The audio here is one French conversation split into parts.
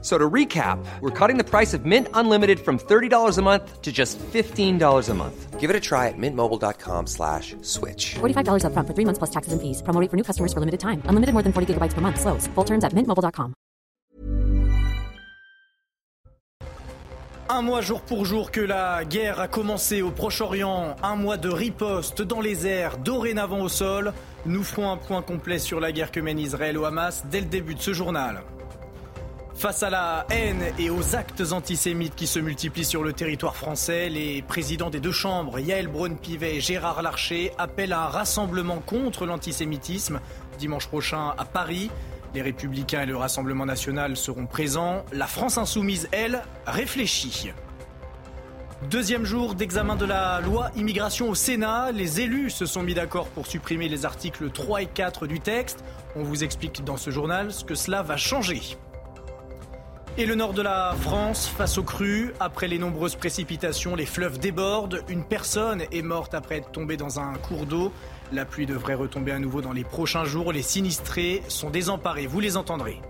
So to recap, we're cutting the price of Mint Unlimited from $30 a month to just $15 a month. Give it a try at mintmobile.com slash switch. $45 upfront for three months plus taxes and fees. Promo rate for new customers for limited time. Unlimited more than 40 gigabytes per month. Slows. Full terms at mintmobile.com. Un mois jour pour jour que la guerre a commencé au Proche-Orient, un mois de riposte dans les airs, dorénavant au sol. Nous ferons un point complet sur la guerre que mène Israël au Hamas dès le début de ce journal. Face à la haine et aux actes antisémites qui se multiplient sur le territoire français, les présidents des deux chambres, Yael Braun-Pivet et Gérard Larcher, appellent à un rassemblement contre l'antisémitisme dimanche prochain à Paris. Les Républicains et le Rassemblement national seront présents. La France insoumise, elle, réfléchit. Deuxième jour d'examen de la loi immigration au Sénat. Les élus se sont mis d'accord pour supprimer les articles 3 et 4 du texte. On vous explique dans ce journal ce que cela va changer. Et le nord de la France, face aux crues, après les nombreuses précipitations, les fleuves débordent. Une personne est morte après être tombée dans un cours d'eau. La pluie devrait retomber à nouveau dans les prochains jours. Les sinistrés sont désemparés. Vous les entendrez.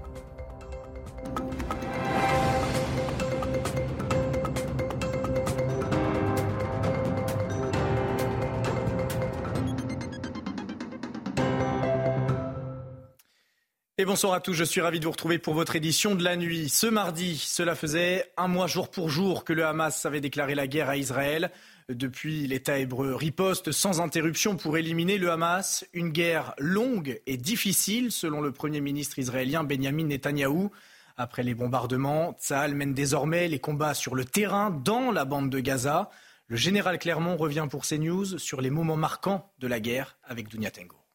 Et bonsoir à tous, je suis ravi de vous retrouver pour votre édition de la nuit. Ce mardi, cela faisait un mois jour pour jour que le Hamas avait déclaré la guerre à Israël. Depuis, l'État hébreu riposte sans interruption pour éliminer le Hamas. Une guerre longue et difficile, selon le Premier ministre israélien Benjamin Netanyahou. Après les bombardements, Tsahal mène désormais les combats sur le terrain dans la bande de Gaza. Le général Clermont revient pour CNews sur les moments marquants de la guerre avec Dunia Tengo.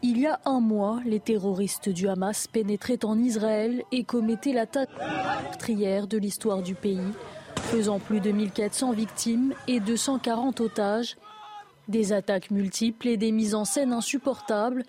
Il y a un mois, les terroristes du Hamas pénétraient en Israël et commettaient l'attaque meurtrière de l'histoire du pays, faisant plus de 1400 victimes et 240 otages. Des attaques multiples et des mises en scène insupportables.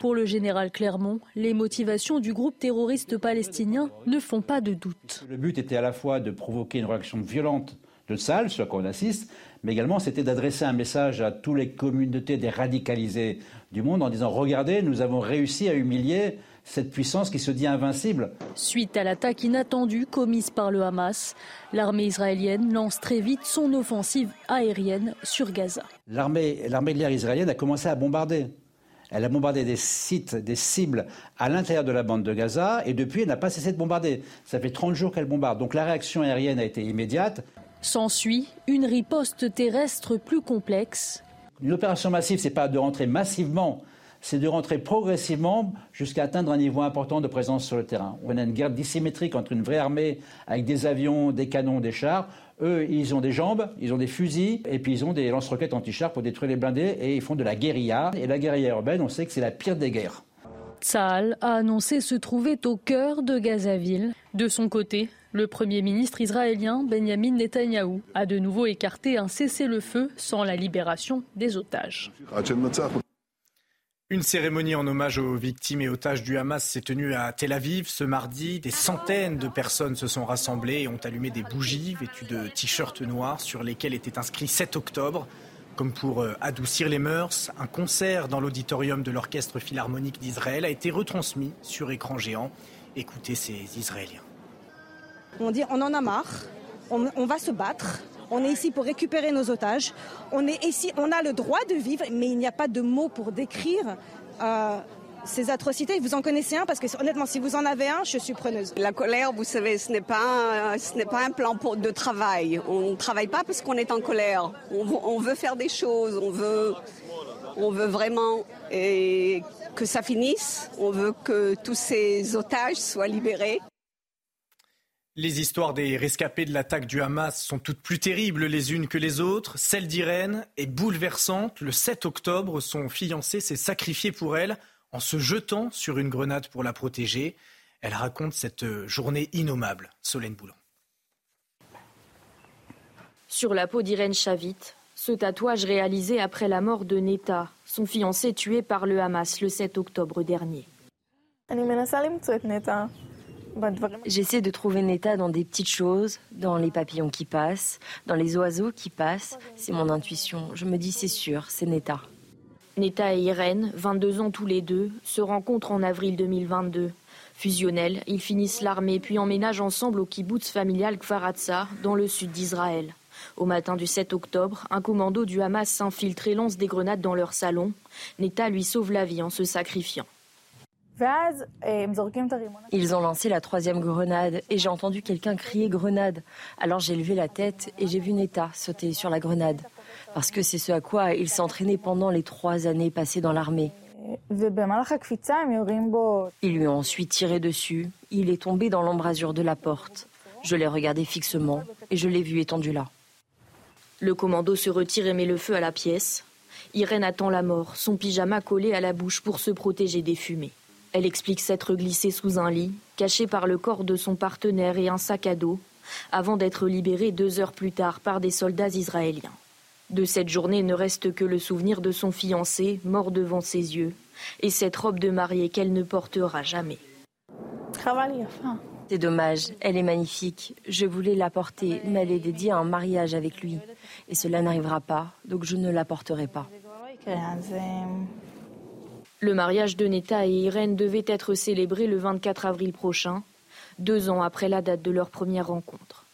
Pour le général Clermont, les motivations du groupe terroriste palestinien ne font pas de doute. Le but était à la fois de provoquer une réaction violente de salle, ce à on assiste, mais également c'était d'adresser un message à toutes les communautés des radicalisés du monde en disant regardez, nous avons réussi à humilier cette puissance qui se dit invincible. Suite à l'attaque inattendue commise par le Hamas, l'armée israélienne lance très vite son offensive aérienne sur Gaza. L'armée de l'air israélienne a commencé à bombarder. Elle a bombardé des sites, des cibles à l'intérieur de la bande de Gaza et depuis elle n'a pas cessé de bombarder. Ça fait 30 jours qu'elle bombarde. Donc la réaction aérienne a été immédiate. S'ensuit une riposte terrestre plus complexe. Une opération massive, ce n'est pas de rentrer massivement, c'est de rentrer progressivement jusqu'à atteindre un niveau important de présence sur le terrain. On a une guerre dissymétrique entre une vraie armée avec des avions, des canons, des chars. Eux, ils ont des jambes, ils ont des fusils, et puis ils ont des lance-roquettes anti-chars pour détruire les blindés, et ils font de la guérilla. Et la guérilla urbaine, on sait que c'est la pire des guerres. Tsahal a annoncé se trouver au cœur de Gazaville. De son côté, le Premier ministre israélien Benjamin Netanyahou a de nouveau écarté un cessez-le-feu sans la libération des otages. Une cérémonie en hommage aux victimes et otages du Hamas s'est tenue à Tel Aviv ce mardi. Des centaines de personnes se sont rassemblées et ont allumé des bougies vêtues de t-shirts noirs sur lesquels était inscrit 7 octobre. Comme pour adoucir les mœurs, un concert dans l'auditorium de l'Orchestre philharmonique d'Israël a été retransmis sur écran géant. Écoutez ces Israéliens. On dit on en a marre, on, va se battre. On est ici pour récupérer nos otages. On est ici, on a le droit de vivre, mais il n'y a pas de mots pour décrire euh, ces atrocités. Vous en connaissez un? Parce que honnêtement, si vous en avez un, je suis preneuse. La colère, vous savez, ce n'est pas, ce n'est pas un plan de travail. On ne travaille pas parce qu'on est en colère. On, veut faire des choses. On veut, on veut vraiment que ça finisse. On veut que tous ces otages soient libérés. Les histoires des rescapés de l'attaque du Hamas sont toutes plus terribles les unes que les autres. Celle d'Irène est bouleversante. Le 7 octobre, son fiancé s'est sacrifié pour elle en se jetant sur une grenade pour la protéger. Elle raconte cette journée innommable. Solène Boulan. Sur la peau d'Irène Chavit, ce tatouage réalisé après la mort de Neta, son fiancé tué par le Hamas le 7 octobre dernier. J'essaie de trouver Neta dans des petites choses, dans les papillons qui passent, dans les oiseaux qui passent. C'est mon intuition. Je me dis c'est sûr, c'est Neta. Neta et Irène, 22 ans tous les deux, se rencontrent en avril 2022. Fusionnels, ils finissent l'armée puis emménagent ensemble au kibbutz familial Kfaratsa, dans le sud d'Israël. Au matin du 7 octobre, un commando du Hamas s'infiltre et lance des grenades dans leur salon. Neta lui sauve la vie en se sacrifiant. Ils ont lancé la troisième grenade et j'ai entendu quelqu'un crier grenade. Alors j'ai levé la tête et j'ai vu Neta sauter sur la grenade. Parce que c'est ce à quoi il s'entraînait pendant les trois années passées dans l'armée. Ils lui ont ensuite tiré dessus. Il est tombé dans l'embrasure de la porte. Je l'ai regardé fixement et je l'ai vu étendu là. Le commando se retire et met le feu à la pièce. Irène attend la mort, son pyjama collé à la bouche pour se protéger des fumées. Elle explique s'être glissée sous un lit, cachée par le corps de son partenaire et un sac à dos, avant d'être libérée deux heures plus tard par des soldats israéliens. De cette journée ne reste que le souvenir de son fiancé, mort devant ses yeux, et cette robe de mariée qu'elle ne portera jamais. C'est dommage, elle est magnifique. Je voulais la porter, mais elle est dédiée à un mariage avec lui. Et cela n'arrivera pas, donc je ne la porterai pas. Le mariage de Neta et Irène devait être célébré le 24 avril prochain, deux ans après la date de leur première rencontre.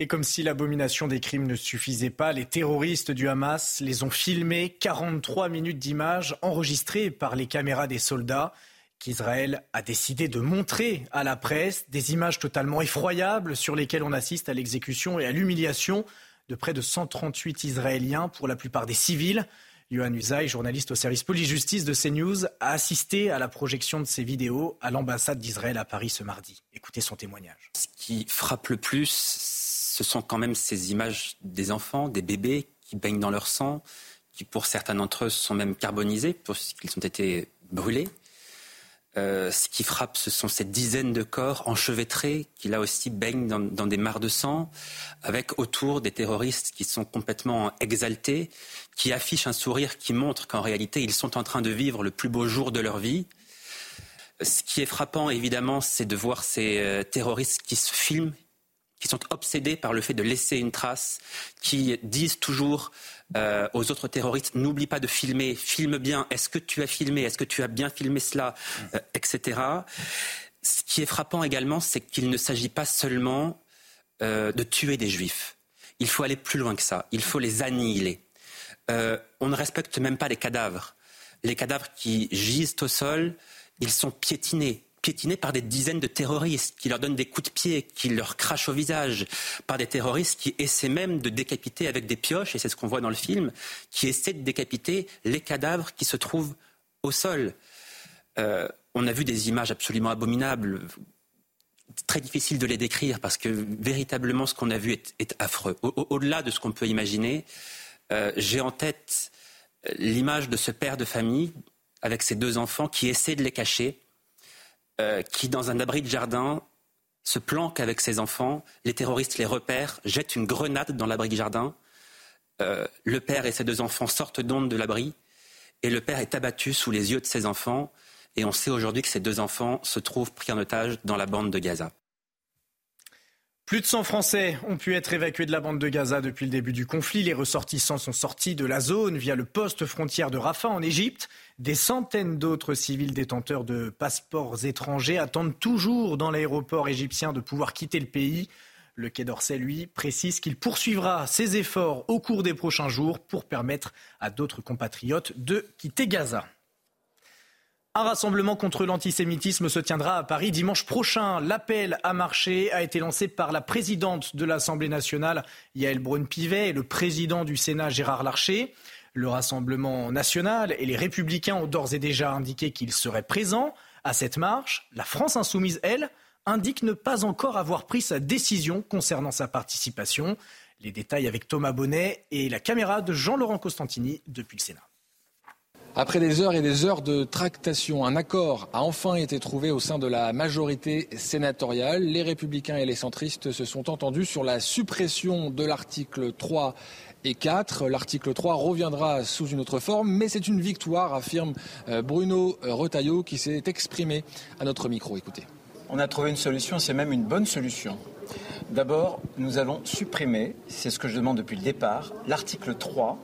Et comme si l'abomination des crimes ne suffisait pas, les terroristes du Hamas les ont filmés 43 minutes d'images enregistrées par les caméras des soldats qu'Israël a décidé de montrer à la presse des images totalement effroyables sur lesquelles on assiste à l'exécution et à l'humiliation de près de 138 Israéliens, pour la plupart des civils. Yohann Usaï, journaliste au service police-justice de CNews, a assisté à la projection de ces vidéos à l'ambassade d'Israël à Paris ce mardi. Écoutez son témoignage. Ce qui frappe le plus, ce sont quand même ces images des enfants, des bébés qui baignent dans leur sang, qui pour certains d'entre eux sont même carbonisés, puisqu'ils ont été brûlés. Euh, ce qui frappe, ce sont ces dizaines de corps enchevêtrés qui là aussi baignent dans, des mares de sang, avec autour des terroristes qui sont complètement exaltés, qui affichent un sourire qui montre qu'en réalité ils sont en train de vivre le plus beau jour de leur vie. Ce qui est frappant, évidemment, c'est de voir ces euh, terroristes qui se filment, qui sont obsédés par le fait de laisser une trace, qui disent toujours euh, aux autres terroristes n'oublie pas de filmer, filme bien, est-ce que tu as filmé, est-ce que tu as bien filmé cela, euh, etc. Ce qui est frappant également, c'est qu'il ne s'agit pas seulement euh, de tuer des juifs. Il faut aller plus loin que ça, il faut les annihiler. on ne respecte même pas les cadavres. Les cadavres qui gisent au sol, ils sont piétinés, piétinés par des dizaines de terroristes qui leur donnent des coups de pied, qui leur crachent au visage, par des terroristes qui essaient même de décapiter avec des pioches, et c'est ce qu'on voit dans le film, qui essaient de décapiter les cadavres qui se trouvent au sol. Euh, on a vu des images absolument abominables, très difficile de les décrire parce que véritablement ce qu'on a vu est, affreux. Au-delà de ce qu'on peut imaginer, euh, j'ai en tête l'image de ce père de famille avec ses deux enfants qui essaie de les cacher euh, qui, dans un abri de jardin, se planque avec ses enfants. Les terroristes les repèrent, jettent une grenade dans l'abri de jardin. Euh, le père et ses deux enfants sortent d'onde de l'abri et le père est abattu sous les yeux de ses enfants. Et on sait aujourd'hui que ces deux enfants se trouvent pris en otage dans la bande de Gaza. Plus de 100 Français ont pu être évacués de la bande de Gaza depuis le début du conflit. Les ressortissants sont sortis de la zone via le poste frontière de Rafah en Égypte. Des centaines d'autres civils détenteurs de passeports étrangers attendent toujours dans l'aéroport égyptien de pouvoir quitter le pays. Le Quai d'Orsay, lui, précise qu'il poursuivra ses efforts au cours des prochains jours pour permettre à d'autres compatriotes de quitter Gaza. Un rassemblement contre l'antisémitisme se tiendra à Paris dimanche prochain. L'appel à marcher a été lancé par la présidente de l'Assemblée nationale, Yael Braun-Pivet, et le président du Sénat, Gérard Larcher. Le Rassemblement national et les Républicains ont d'ores et déjà indiqué qu'ils seraient présents à cette marche. La France insoumise, elle, indique ne pas encore avoir pris sa décision concernant sa participation. Les détails avec Thomas Bonnet et la caméra de Jean-Laurent Costantini depuis le Sénat. Après des heures et des heures de tractation, un accord a enfin été trouvé au sein de la majorité sénatoriale. Les républicains et les centristes se sont entendus sur la suppression de l'article 3 et 4. L'article 3 reviendra sous une autre forme, mais c'est une victoire, affirme euh, Bruno Retailleau qui s'est exprimé à notre micro. Écoutez. On a trouvé une solution, c'est même une bonne solution. D'abord, nous allons supprimer, c'est ce que je demande depuis le départ, l'article 3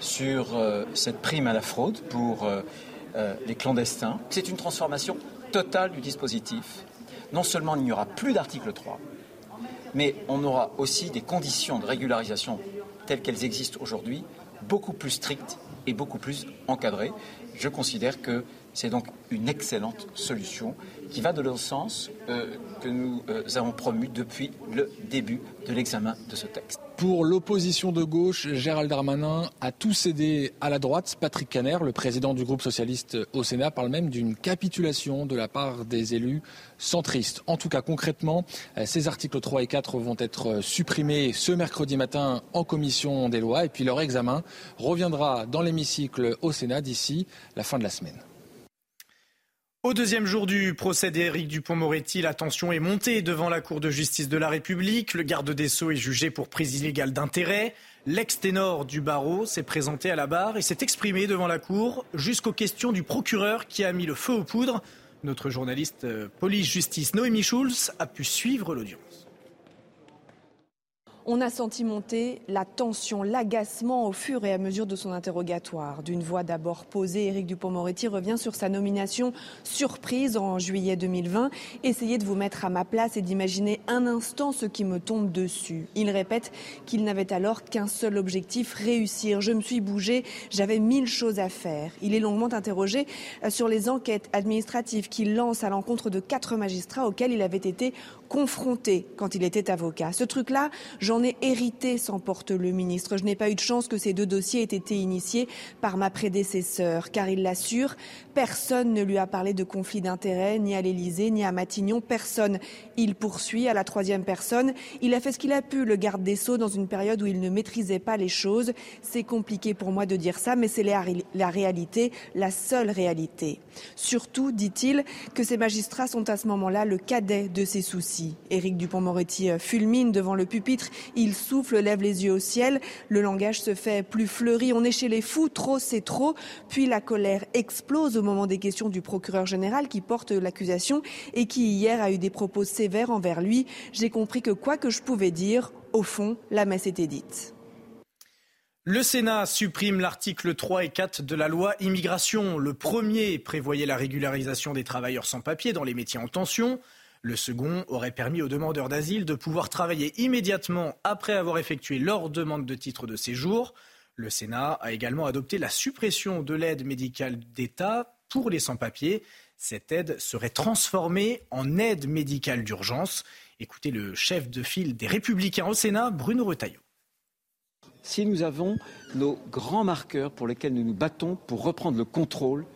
sur euh, cette prime à la fraude pour euh, les clandestins. C'est une transformation totale du dispositif. Non seulement il n'y aura plus d'article 3, mais on aura aussi des conditions de régularisation telles qu'elles existent aujourd'hui, beaucoup plus strictes et beaucoup plus encadrées. Je considère que c'est donc une excellente solution qui va de le sens euh, que nous euh, avons promu depuis le début de l'examen de ce texte. Pour l'opposition de gauche, Gérald Darmanin a tout cédé à la droite. Patrick Caner, le président du groupe socialiste au Sénat, parle même d'une capitulation de la part des élus centristes. En tout cas, concrètement, euh, ces articles 3 et 4 vont être supprimés ce mercredi matin en commission des lois et puis leur examen reviendra dans l'hémicycle au Sénat d'ici la fin de la semaine. Au deuxième jour du procès d'Éric Dupont-Moretti, la tension est montée devant la Cour de justice de la République. Le garde des Sceaux est jugé pour prise illégale d'intérêt. L'ex-ténor du barreau s'est présenté à la barre et s'est exprimé devant la Cour jusqu'aux questions du procureur qui a mis le feu aux poudres. Notre journaliste euh, police-justice Noémie Schulz a pu suivre l'audience. On a senti monter la tension, l'agacement au fur et à mesure de son interrogatoire. D'une voix d'abord posée, Éric Dupont-Moretti revient sur sa nomination surprise en juillet 2020. Essayez de vous mettre à ma place et d'imaginer un instant ce qui me tombe dessus. Il répète qu'il n'avait alors qu'un seul objectif, réussir. Je me suis bougé, j'avais mille choses à faire. Il est longuement interrogé euh, sur les enquêtes administratives qu'il lance à l'encontre de quatre magistrats auxquels il avait été confronté quand il était avocat. Ce truc-là, j'en ai hérité, s'emporte le ministre. Je n'ai pas eu de chance que ces deux dossiers aient été initiés par ma prédécesseur, car il l'assure, personne ne lui a parlé de conflit d'intérêts, ni à l'Élysée, ni à Matignon, personne. Il poursuit à la troisième personne. Il a fait ce qu'il a pu, le garde des Sceaux, dans une période où il ne maîtrisait pas les choses. C'est compliqué pour moi de dire ça, mais c'est la, la réalité, la seule réalité. Surtout, dit-il, que ces magistrats sont à ce moment-là le cadet de ses soucis. Éric Dupont-Moretti euh, fulmine devant le pupitre, il souffle, lève les yeux au ciel, le langage se fait plus fleuri, on est chez les fous, trop c'est trop, puis la colère explose au moment des questions du procureur général qui porte l'accusation et qui hier a eu des propos sévères envers lui. J'ai compris que quoi que je pouvais dire, au fond, la messe était dite. Le Sénat supprime l'article 3 et 4 de la loi immigration. Le premier prévoyait la régularisation des travailleurs sans papier dans les métiers en tension. Le second aurait permis aux demandeurs d'asile de pouvoir travailler immédiatement après avoir effectué leur demande de titre de séjour. Le Sénat a également adopté la suppression de l'aide médicale d'État pour les sans-papiers. Cette aide serait transformée en aide médicale d'urgence. Écoutez le chef de file des Républicains au Sénat, Bruno Retailleau. Si nous avons nos grands marqueurs pour lesquels nous nous battons pour reprendre le contrôle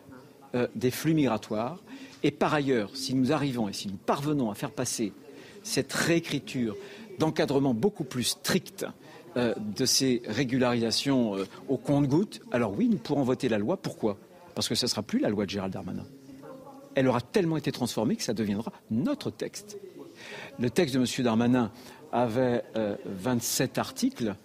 euh, des flux migratoires, et par ailleurs, si nous arrivons et si nous parvenons à faire passer cette réécriture d'encadrement beaucoup plus strict euh, de ces régularisations euh, au compte-gouttes, alors oui, nous pourrons voter la loi. Pourquoi? Parce que ce ne sera plus la loi de Gérald Darmanin. Elle aura tellement été transformée que ça deviendra notre texte. Le texte de M. Darmanin avait 27 euh, articles.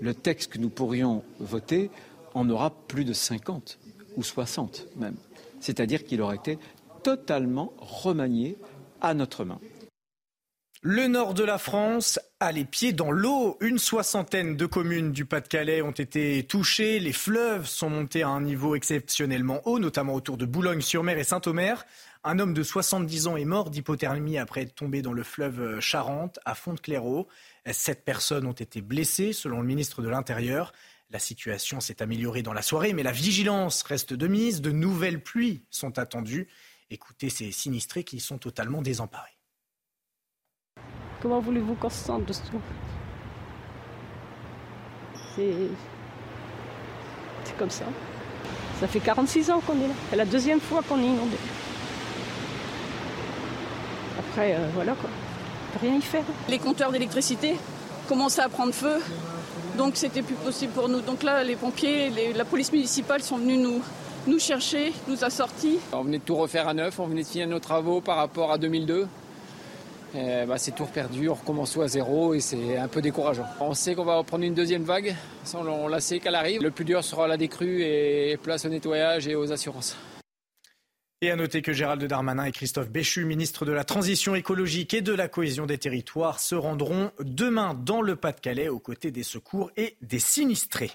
Le texte que nous pourrions voter en aura plus de 50 ou 60 même. C'est-à-dire qu'il aurait été totalement remanié à notre main. Le nord de la France a les pieds dans l'eau. Une soixantaine de communes du Pas-de-Calais ont été touchées. Les fleuves sont montés à un niveau exceptionnellement haut, notamment autour de Boulogne-sur-Mer et Saint-Omer. Un homme de 70 ans est mort d'hypothermie après être tombé dans le fleuve Charente, à Font-de-Clairaut. Sept personnes ont été blessées, selon le ministre de l'Intérieur. La situation s'est améliorée dans la soirée, mais la vigilance reste de mise. De nouvelles pluies sont attendues. Écoutez ces sinistrés qui sont totalement désemparés. Comment voulez-vous qu'on se sente de ce tout C'est... C'est comme ça. Ça fait 46 ans qu'on est là. C'est la deuxième fois qu'on est inondé. Après, euh, voilà quoi. On peut rien y faire. Les compteurs d'électricité commençaient à prendre feu. Donc c'était plus possible pour nous. Donc là, les pompiers, la police municipale sont venus nous, nous chercher, nous a sortis. On venait de tout refaire à neuf, on venait de finir nos travaux par rapport à 2002. bah, c'est tour perdu, on recommence tout à zéro et c'est un peu décourageant. On sait qu'on va prendre une deuxième vague, on, on la sait qu'elle arrive. Le plus dur sera la décrue et place au nettoyage et aux assurances. Et à noter que Gérald Darmanin et Christophe Béchu, ministre de la Transition écologique et de la cohésion des territoires, se rendront demain dans le Pas-de-Calais aux côtés des secours et des sinistrés.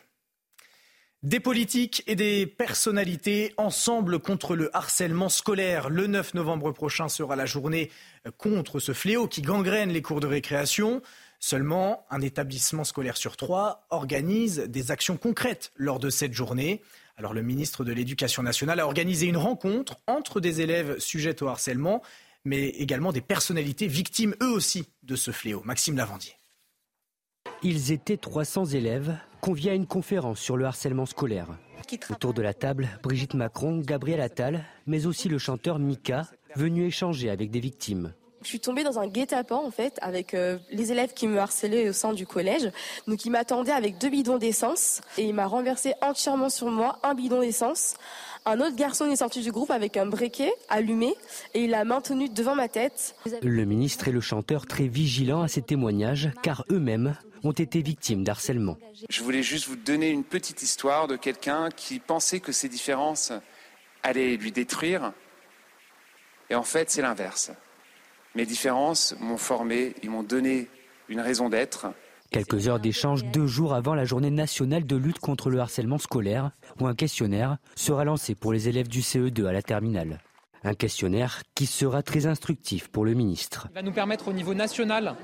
Des politiques et des personnalités ensemble contre le harcèlement scolaire. Le 9 novembre prochain sera la journée contre ce fléau qui gangrène les cours de récréation. Seulement, un établissement scolaire sur trois organise des actions concrètes lors de cette journée. Alors le ministre de l'Éducation nationale a organisé une rencontre entre des élèves sujets au harcèlement, mais également des personnalités victimes eux aussi de ce fléau. Maxime Lavandier. Ils étaient 300 élèves conviés à une conférence sur le harcèlement scolaire. Autour de la table, Brigitte Macron, Gabriel Attal, mais aussi le chanteur Mika, venu échanger avec des victimes. Je suis tombée dans un guet-apens en fait avec euh, les élèves qui me harcelaient au sein du collège. Donc il m'attendait avec deux bidons d'essence et il m'a renversé entièrement sur moi un bidon d'essence. Un autre garçon est sorti du groupe avec un briquet allumé et il l'a maintenu devant ma tête. Le ministre et le chanteur très vigilants à ces témoignages car eux-mêmes ont été victimes d'harcèlement. Je voulais juste vous donner une petite histoire de quelqu'un qui pensait que ces différences allaient lui détruire. Et en fait, c'est l'inverse. Mes différences m'ont formé, ils m'ont donné une raison d'être. Quelques heures d'échange deux jours avant la journée nationale de lutte contre le harcèlement scolaire, où un questionnaire sera lancé pour les élèves du CE2 à la terminale. Un questionnaire qui sera très instructif pour le ministre. Il va nous permettre au niveau national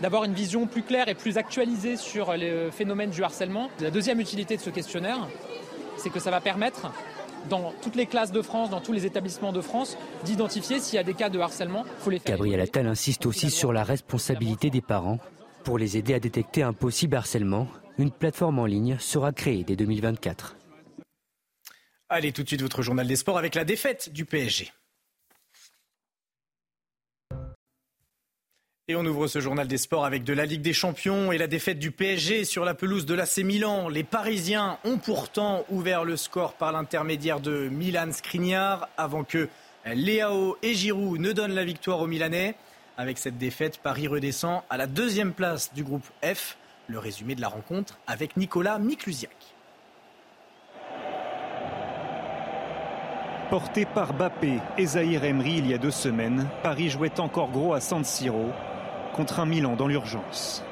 d'avoir une vision plus claire et plus actualisée sur les phénomènes du harcèlement. La deuxième utilité de ce questionnaire, c'est que ça va permettre dans toutes les classes de France, dans tous les établissements de France, d'identifier s'il y a des cas de harcèlement. Faut les faire. Gabriel Attal insiste aussi sur la responsabilité des parents. Pour les aider à détecter un possible harcèlement, une plateforme en ligne sera créée dès 2024. Allez, tout de suite, votre journal des sports avec la défaite du PSG. Et on ouvre ce journal des sports avec de la Ligue des Champions et la défaite du PSG sur la pelouse de l'AC Milan. Les Parisiens ont pourtant ouvert le score par l'intermédiaire de Milan Skriniar avant que Léao et Giroud ne donnent la victoire aux Milanais. Avec cette défaite, Paris redescend à la deuxième place du groupe F. Le résumé de la rencontre avec Nicolas Miklusiak. Porté par Bappé et Zahir Emery il y a deux semaines, Paris jouait encore gros à San Siro contre un Milan dans l'urgence.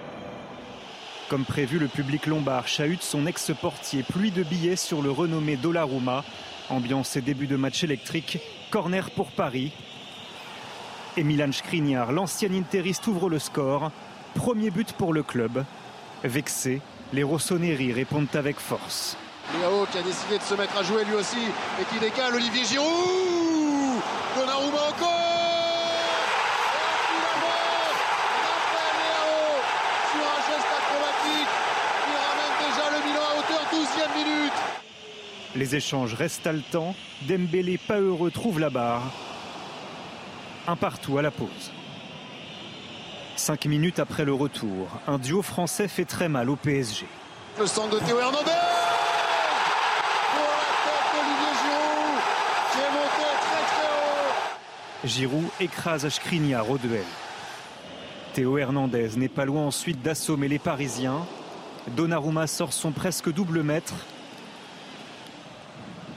Comme prévu, le public lombard chahute son ex-portier, pluie de billets sur le renommé Donnarumma. Ambiance et début de match électrique, corner pour Paris. Et Milan Skriniar, l'ancien interiste, ouvre le score. Premier but pour le club. Vexé, les Rossoneri répondent avec force. Léao qui a décidé de se mettre à jouer lui aussi et qui décale Olivier Giroud Donnarumma encore Les échanges restent haletants. Dembélé, pas heureux, trouve la barre. Un partout à la pause. Cinq minutes après le retour, un duo français fait très mal au PSG. Le centre de Théo Hernandez Pour la tête d'Olivier Giroud qui est monté très très haut Giroud écrase Skriniar au duel. Théo Hernandez n'est pas loin ensuite d'assommer les Parisiens. Donnarumma sort son presque double mètre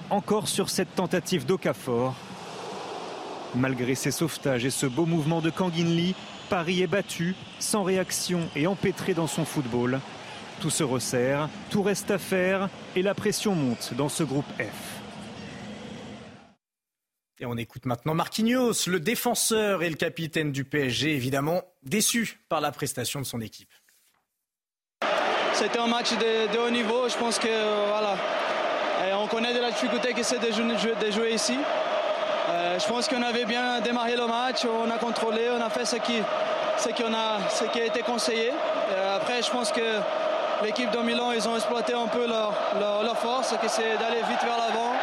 encore sur cette tentative d'Okafor. Malgré ses sauvetages et ce beau mouvement de Kanginli, Paris est battu, sans réaction et empêtré dans son football. Tout se resserre, tout reste à faire et la pression monte dans ce groupe F. Et on écoute maintenant Marquinhos, le défenseur et le capitaine du PSG, évidemment déçu par la prestation de son équipe. C'était un match de, de haut niveau, je pense que voilà, et on connaît de la difficulté que c'est de de jouer ici. Euh, je pense qu'on avait bien démarré le match, on a contrôlé, on a fait ce qui, ce qui, a, ce qui a été conseillé. Et après, je pense que l'équipe de Milan, ils ont exploité un peu leur, leur, force, c'est d'aller vite vers l'avant.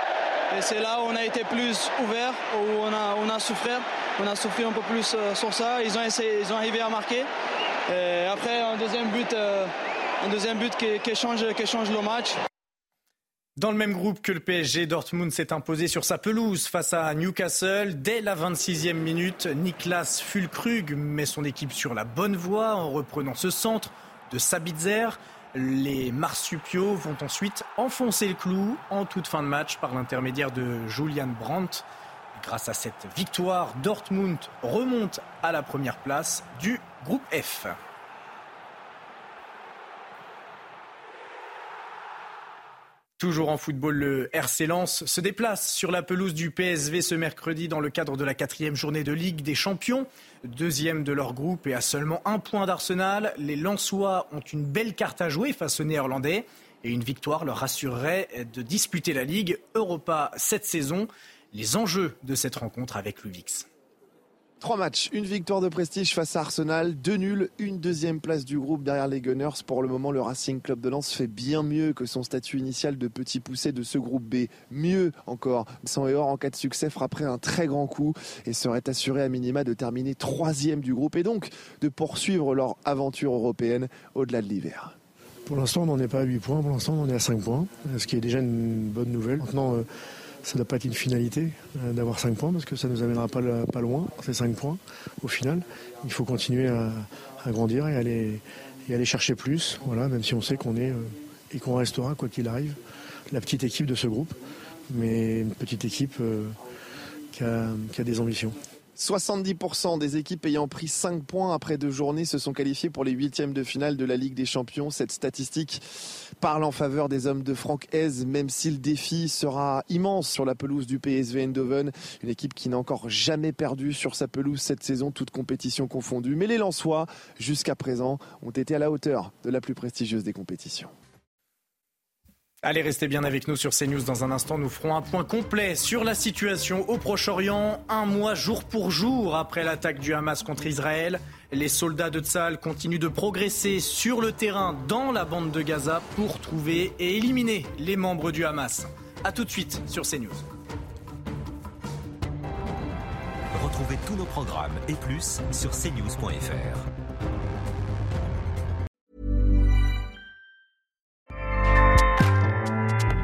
Et c'est là où on a été plus ouvert, où on a, on a souffert. On a souffert un peu plus euh, sur ça. Ils ont, essayé, ils ont arrivé à marquer. Après, un deuxième but, euh, un deuxième but qui, qui, change, qui change le match. Dans le même groupe que le PSG, Dortmund s'est imposé sur sa pelouse face à Newcastle. Dès la 26e minute, Niklas Fulkrug met son équipe sur la bonne voie en reprenant ce centre de Sabitzer. Les marsupiaux vont ensuite enfoncer le clou en toute fin de match par l'intermédiaire de Julian Brandt. Grâce à cette victoire, Dortmund remonte à la première place du groupe F. Toujours en football, le RC Lens se déplace sur la pelouse du PSV ce mercredi dans le cadre de la quatrième journée de Ligue des Champions. Deuxième de leur groupe et à seulement un point d'Arsenal, les Lensois ont une belle carte à jouer face aux Néerlandais et une victoire leur assurerait de disputer la Ligue Europa cette saison. Les enjeux de cette rencontre avec l'UVIX. Trois matchs, une victoire de prestige face à Arsenal, deux nuls, une deuxième place du groupe derrière les Gunners. Pour le moment, le Racing Club de Lens fait bien mieux que son statut initial de petit poussé de ce groupe B. Mieux encore, sans et en cas de succès frapperait un très grand coup et serait assuré à minima de terminer troisième du groupe et donc de poursuivre leur aventure européenne au-delà de l'hiver. Pour l'instant, on n'en est pas à 8 points, pour l'instant, on en est à 5 points, ce qui est déjà une bonne nouvelle. Maintenant, euh, ça ne doit pas être une finalité euh, d'avoir 5 points parce que ça ne nous amènera pas, loin, ces 5 points au final. Il faut continuer à, grandir et aller, et aller chercher plus, voilà, même si on sait qu'on est euh, et qu'on restera, quoi qu'il arrive, la petite équipe de ce groupe, mais une petite équipe euh, qui a des ambitions. 70% des équipes ayant pris 5 points après deux journées se sont qualifiées pour les huitièmes de finale de la Ligue des Champions. Cette statistique parle en faveur des hommes de Franck Hez, même si le défi sera immense sur la pelouse du PSV Eindhoven, une équipe qui n'a encore jamais perdu sur sa pelouse cette saison, toute compétition confondue. Mais les Lensois, jusqu'à présent, ont été à la hauteur de la plus prestigieuse des compétitions. Allez, restez bien avec nous sur CNews. Dans un instant, nous ferons un point complet sur la situation au Proche-Orient, un mois jour pour jour après l'attaque du Hamas contre Israël. Les soldats de Tzal continuent de progresser sur le terrain dans la bande de Gaza pour trouver et éliminer les membres du Hamas. A tout de suite sur CNews. Retrouvez tous nos programmes et plus sur cnews.fr.